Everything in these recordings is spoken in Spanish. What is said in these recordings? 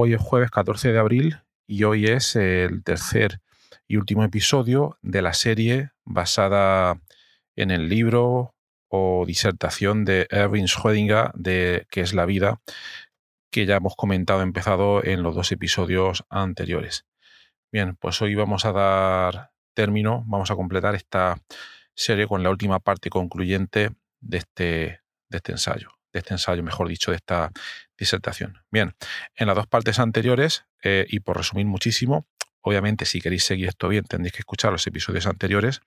Hoy es jueves 14 de abril y hoy es el tercer y último episodio de la serie basada en el libro o disertación de Erwin Schrödinger de ¿Qué es la vida? que ya hemos comentado, empezado en los dos episodios anteriores. Bien, pues hoy vamos a dar término, vamos a completar esta serie con la última parte concluyente de este, de este ensayo de este ensayo, mejor dicho, de esta disertación. Bien, en las dos partes anteriores, eh, y por resumir muchísimo, obviamente si queréis seguir esto bien tendréis que escuchar los episodios anteriores,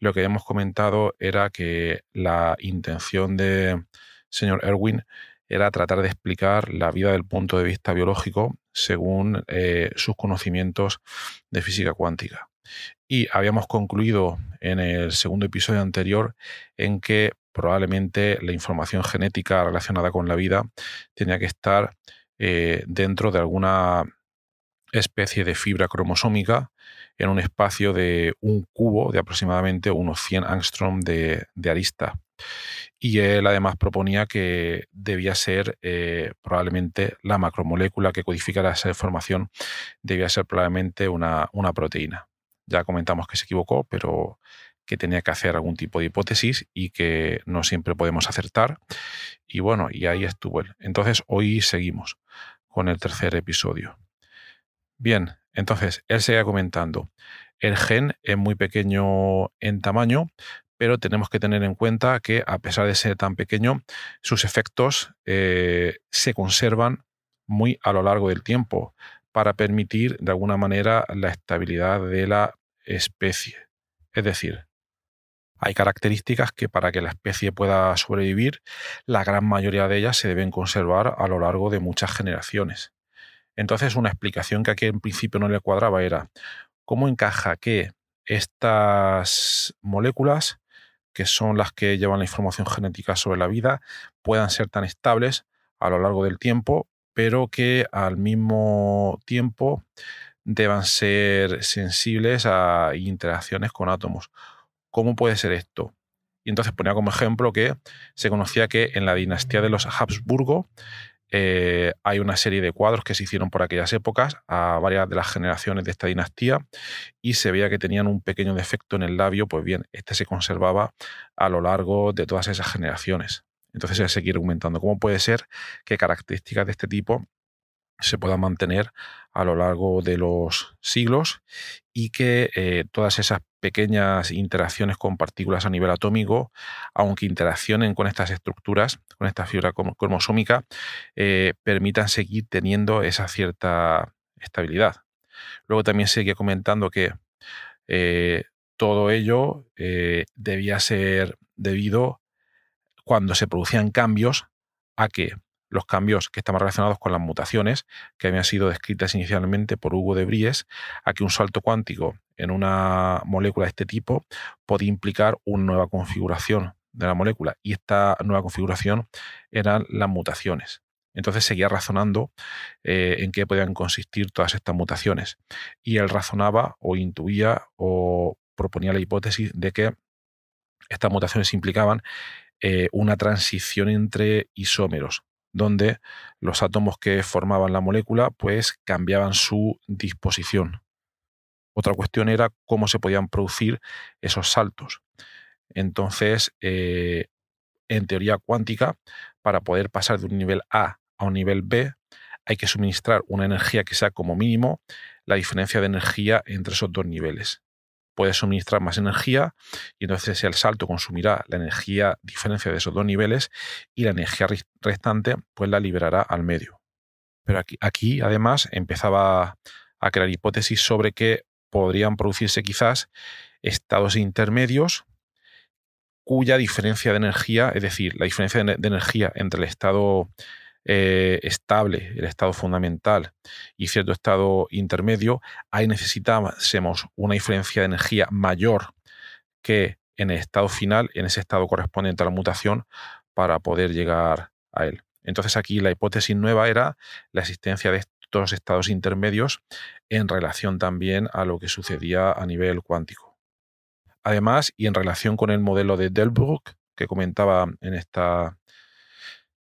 lo que hemos comentado era que la intención de señor Erwin era tratar de explicar la vida del punto de vista biológico según eh, sus conocimientos de física cuántica. Y habíamos concluido en el segundo episodio anterior en que probablemente la información genética relacionada con la vida tenía que estar eh, dentro de alguna especie de fibra cromosómica en un espacio de un cubo de aproximadamente unos 100 angstrom de, arista. Y él además proponía que debía ser eh, probablemente la macromolécula que codificara esa información, debía ser probablemente una, una proteína. Ya comentamos que se equivocó, pero que tenía que hacer algún tipo de hipótesis y que no siempre podemos acertar. Y bueno, y ahí estuvo él. Entonces hoy seguimos con el tercer episodio. Bien, entonces él seguía comentando. El gen es muy pequeño en tamaño, pero tenemos que tener en cuenta que a pesar de ser tan pequeño, sus efectos eh, se conservan muy a lo largo del tiempo para permitir de alguna manera la estabilidad de la especie. Es decir, hay características que para que la especie pueda sobrevivir, la gran mayoría de ellas se deben conservar a lo largo de muchas generaciones. Entonces, una explicación que aquí en principio no le cuadraba era cómo encaja que estas moléculas, que son las que llevan la información genética sobre la vida, puedan ser tan estables a lo largo del tiempo, pero que al mismo tiempo deban ser sensibles a interacciones con átomos ¿Cómo puede ser esto? Y entonces ponía como ejemplo que se conocía que en la dinastía de los Habsburgo eh, hay una serie de cuadros que se hicieron por aquellas épocas a varias de las generaciones de esta dinastía y se veía que tenían un pequeño defecto en el labio, pues bien, este se conservaba a lo largo de todas esas generaciones. Entonces se sigue argumentando cómo puede ser que características de este tipo se pueda mantener a lo largo de los siglos y que eh, todas esas pequeñas interacciones con partículas a nivel atómico, aunque interaccionen con estas estructuras, con esta fibra cromosómica, eh, permitan seguir teniendo esa cierta estabilidad. Luego también sigue comentando que eh, todo ello debía ser debido cuando se producían cambios a que los cambios que estaban relacionados con las mutaciones que habían sido descritas inicialmente por Hugo de Bries, a que un salto cuántico en una molécula de este tipo podía implicar una nueva configuración de la molécula y esta nueva configuración eran las mutaciones. Entonces seguía razonando eh, en qué podían consistir todas estas mutaciones y él razonaba o intuía o proponía la hipótesis de que estas mutaciones implicaban eh, una transición entre isómeros, donde los átomos que formaban la molécula pues cambiaban su disposición. Otra cuestión era cómo se podían producir esos saltos. Entonces, eh, en teoría cuántica, para poder pasar de un nivel A a un nivel B, hay que suministrar una energía que sea como mínimo la diferencia de energía entre esos dos niveles. Puede suministrar más energía y entonces el salto consumirá la energía diferencia de esos dos niveles y la energía restante pues la liberará al medio. Pero aquí, aquí además empezaba a crear hipótesis sobre que podrían producirse quizás estados intermedios cuya diferencia de energía, es decir, la diferencia de, energía entre el estado eh, estable, el estado fundamental y cierto estado intermedio, ahí necesitásemos una diferencia de energía mayor que en el estado final, en ese estado correspondiente a la mutación, para poder llegar a él. Entonces aquí la hipótesis nueva era la existencia de estos estados intermedios en relación también a lo que sucedía a nivel cuántico. Además, y en relación con el modelo de Delbruck que comentaba en esta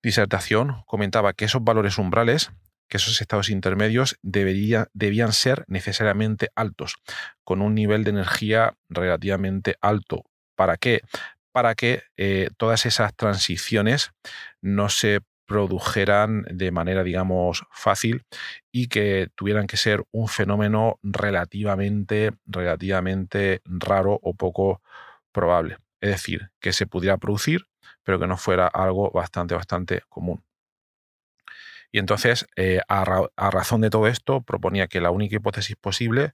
disertación, comentaba que esos valores umbrales, que esos estados intermedios debían ser necesariamente altos, con un nivel de energía relativamente alto. ¿Para qué? Para que eh, todas esas transiciones no se produjeran de manera, digamos, fácil y que tuvieran que ser un fenómeno relativamente, relativamente raro o poco probable. Es decir, que se pudiera producir, pero que no fuera algo bastante, bastante común. Y entonces, eh, a, razón de todo esto, proponía que la única hipótesis posible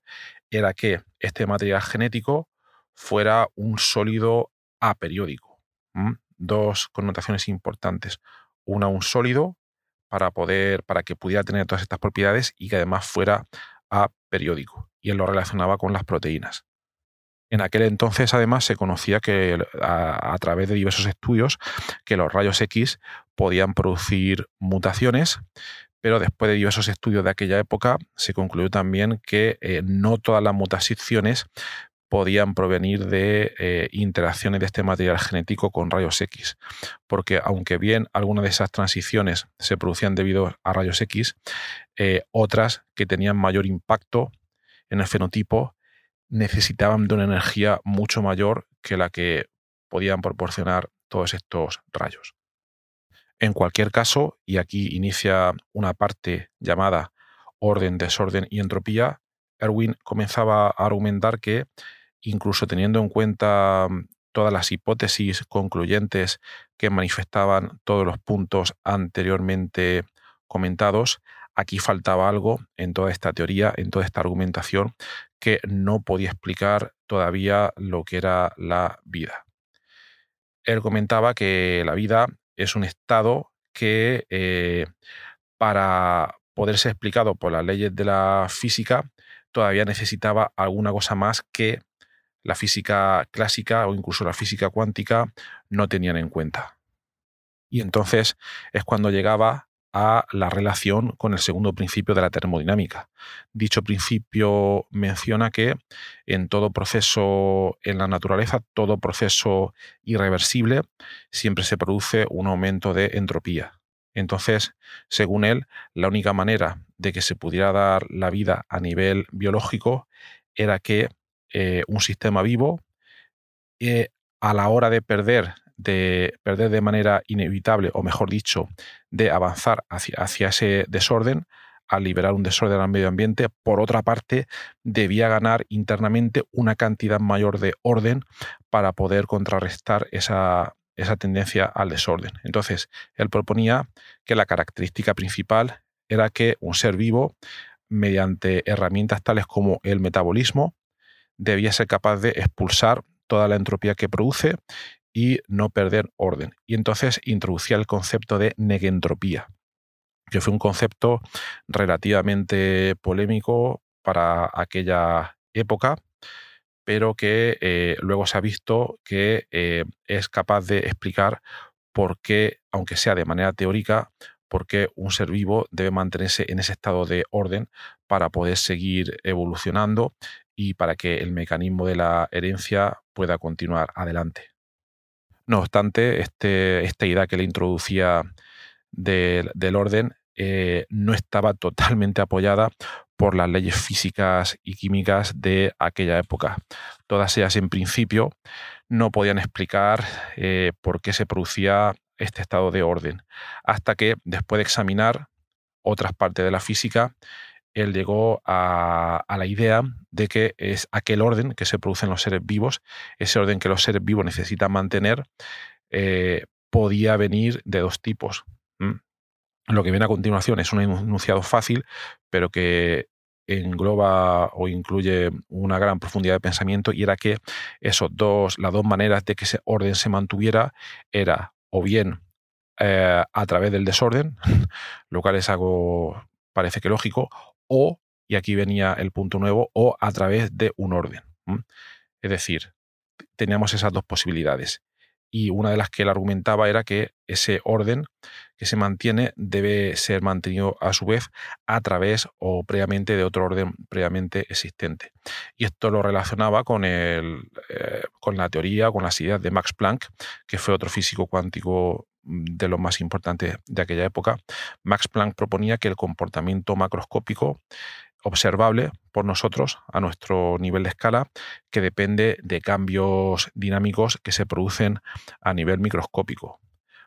era que este material genético fuera un sólido aperiódico. Dos connotaciones importantes una un sólido para poder, para que pudiera tener todas estas propiedades y que además fuera a periódico. Y él lo relacionaba con las proteínas. En aquel entonces, además, se conocía que a, través de diversos estudios que los rayos X podían producir mutaciones, pero después de diversos estudios de aquella época se concluyó también que eh, no todas las mutaciones podían provenir de eh, interacciones de este material genético con rayos X. Porque aunque bien algunas de esas transiciones se producían debido a rayos X, eh, otras que tenían mayor impacto en el fenotipo necesitaban de una energía mucho mayor que la que podían proporcionar todos estos rayos. En cualquier caso, y aquí inicia una parte llamada orden, desorden y entropía, Erwin comenzaba a argumentar que incluso teniendo en cuenta mm, todas las hipótesis concluyentes que manifestaban todos los puntos anteriormente comentados, aquí faltaba algo en toda esta teoría, en toda esta argumentación, que no podía explicar todavía lo que era la vida. Él comentaba que la vida es un estado que eh, para poder ser explicado por las leyes de la física todavía necesitaba alguna cosa más que la física clásica o incluso la física cuántica no tenían en cuenta. Y entonces es cuando llegaba a la relación con el segundo principio de la termodinámica. Dicho principio menciona que en todo proceso en la naturaleza, todo proceso irreversible, siempre se produce un aumento de entropía. Entonces, según él, la única manera de que se pudiera dar la vida a nivel biológico era que eh, un sistema vivo, eh, a la hora de perder, de perder de manera inevitable, o mejor dicho, de avanzar hacia, hacia ese desorden, al liberar un desorden al medio ambiente, por otra parte, debía ganar internamente una cantidad mayor de orden para poder contrarrestar esa, esa tendencia al desorden. Entonces, él proponía que la característica principal era que un ser vivo, mediante herramientas tales como el metabolismo, debía ser capaz de expulsar toda la entropía que produce y no perder orden. Y entonces introducía el concepto de negentropía, que fue un concepto relativamente polémico para aquella época, pero que eh, luego se ha visto que eh, es capaz de explicar por qué, aunque sea de manera teórica, por qué un ser vivo debe mantenerse en ese estado de orden para poder seguir evolucionando y para que el mecanismo de la herencia pueda continuar adelante. No obstante, este, esta idea que le introducía del orden eh, no estaba totalmente apoyada por las leyes físicas y químicas de aquella época. Todas ellas, en principio, no podían explicar eh, por qué se producía este estado de orden, hasta que, después de examinar otras partes de la física, él llegó a, la idea de que es aquel orden que se produce en los seres vivos, ese orden que los seres vivos necesitan mantener, eh, podía venir de dos tipos. Lo que viene a continuación es un enunciado fácil, pero que engloba o incluye una gran profundidad de pensamiento y era que esos dos, las dos maneras de que ese orden se mantuviera era o bien eh, a través del desorden, lo cual es algo parece que lógico, o, y aquí venía el punto nuevo, o a través de un orden. Es decir, teníamos esas dos posibilidades. Y una de las que él argumentaba era que ese orden que se mantiene debe ser mantenido a su vez a través o previamente de otro orden previamente existente. Y esto lo relacionaba con, el, eh, con la teoría, con las ideas de Max Planck, que fue otro físico cuántico de los más importantes de aquella época. Max Planck proponía que el comportamiento macroscópico observable por nosotros a nuestro nivel de escala que depende de cambios dinámicos que se producen a nivel microscópico.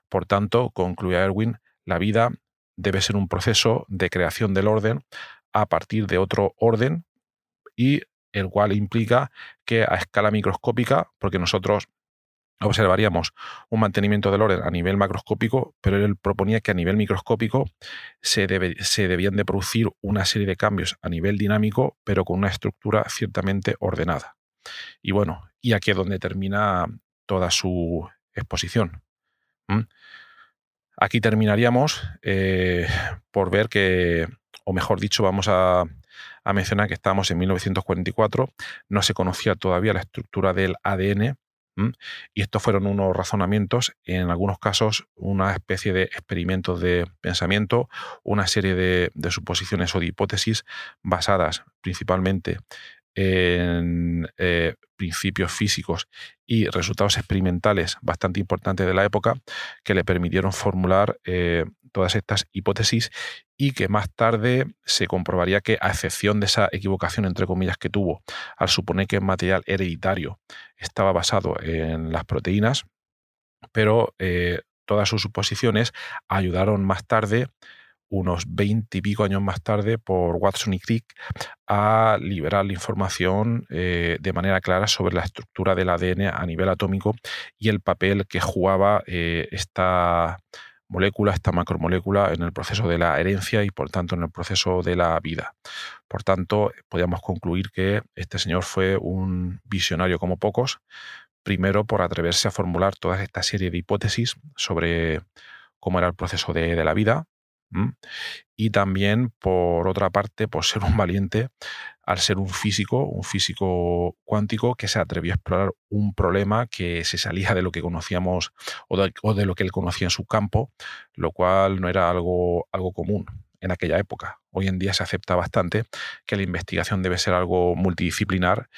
Por tanto, concluye Erwin, la vida debe ser un proceso de creación del orden a partir de otro orden y el cual implica que a escala microscópica, porque nosotros observaríamos un mantenimiento del orden a nivel macroscópico, pero él proponía que a nivel microscópico se, se, debían de producir una serie de cambios a nivel dinámico, pero con una estructura ciertamente ordenada. Y bueno, y aquí es donde termina toda su exposición. Aquí terminaríamos eh, por ver que, o mejor dicho, vamos a, a mencionar que estamos en 1944, no se conocía todavía la estructura del ADN, y estos fueron unos razonamientos, en algunos casos una especie de experimentos de pensamiento, una serie de, suposiciones o de hipótesis basadas principalmente en eh, principios físicos y resultados experimentales bastante importantes de la época que le permitieron formular eh, todas estas hipótesis y que más tarde se comprobaría que, a excepción de esa equivocación, entre comillas, que tuvo al suponer que el material hereditario estaba basado en las proteínas, pero eh, todas sus suposiciones ayudaron más tarde unos 20 y pico años más tarde por Watson y Crick a liberar la información eh, de manera clara sobre la estructura del ADN a nivel atómico y el papel que jugaba eh, esta molécula, esta macromolécula en el proceso de la herencia y por tanto en el proceso de la vida. Por tanto, podríamos concluir que este señor fue un visionario como pocos, primero por atreverse a formular toda esta serie de hipótesis sobre cómo era el proceso de la vida, y también, por otra parte, por ser un valiente al ser un físico, un físico cuántico que se atrevió a explorar un problema que se salía de lo que conocíamos o de, lo que él conocía en su campo, lo cual no era algo, algo común en aquella época. Hoy en día se acepta bastante que la investigación debe ser algo multidisciplinar,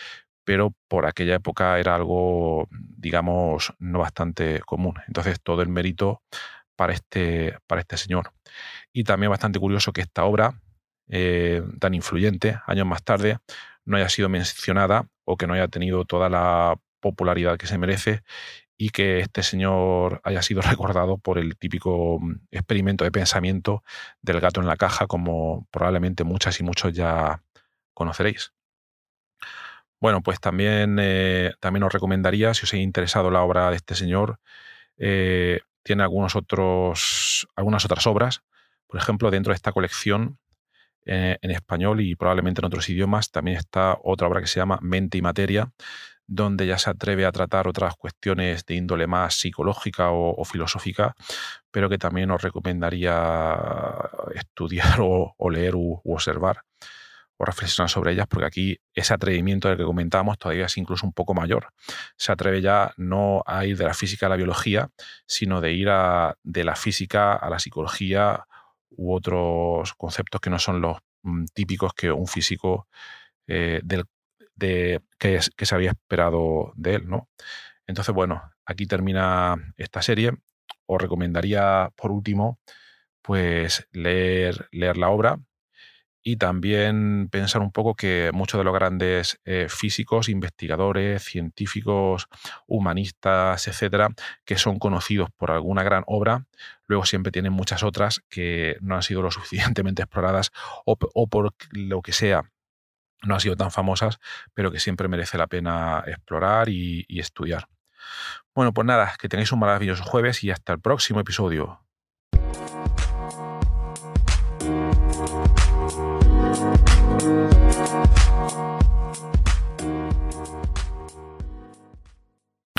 pero por aquella época era algo, digamos, no bastante común. Entonces, todo el mérito para este, para este señor. Y también bastante curioso que esta obra, eh, tan influyente, años más tarde, no haya sido mencionada o que no haya tenido toda la popularidad que se merece y que este señor haya sido recordado por el típico mm, experimento de pensamiento del gato en la caja, como probablemente muchas y muchos ya conoceréis. Bueno, pues también, eh, también os recomendaría, si os ha interesado la obra de este señor, eh, tiene algunos otros, algunas otras obras. Por ejemplo, dentro de esta colección eh, en español y probablemente en otros idiomas también está otra obra que se llama Mente y Materia, donde ya se atreve a tratar otras cuestiones de índole más psicológica o, filosófica, pero que también os recomendaría estudiar o, leer u observar o reflexionar sobre ellas, porque aquí ese atrevimiento del que comentábamos todavía es incluso un poco mayor. Se atreve ya no a ir de la física a la biología, sino de ir a, de la física a la psicología u otros conceptos que no son los mm, típicos que un físico eh, de, que, que, se había esperado de él. ¿no? Entonces, bueno, aquí termina esta serie. Os recomendaría, por último, pues leer, leer la obra y también pensar un poco que muchos de los grandes eh, físicos, investigadores, científicos, humanistas, etcétera, que son conocidos por alguna gran obra, luego siempre tienen muchas otras que no han sido lo suficientemente exploradas o, por lo que sea no han sido tan famosas, pero que siempre merece la pena explorar y estudiar. Bueno, pues nada, que tengáis un maravilloso jueves y hasta el próximo episodio.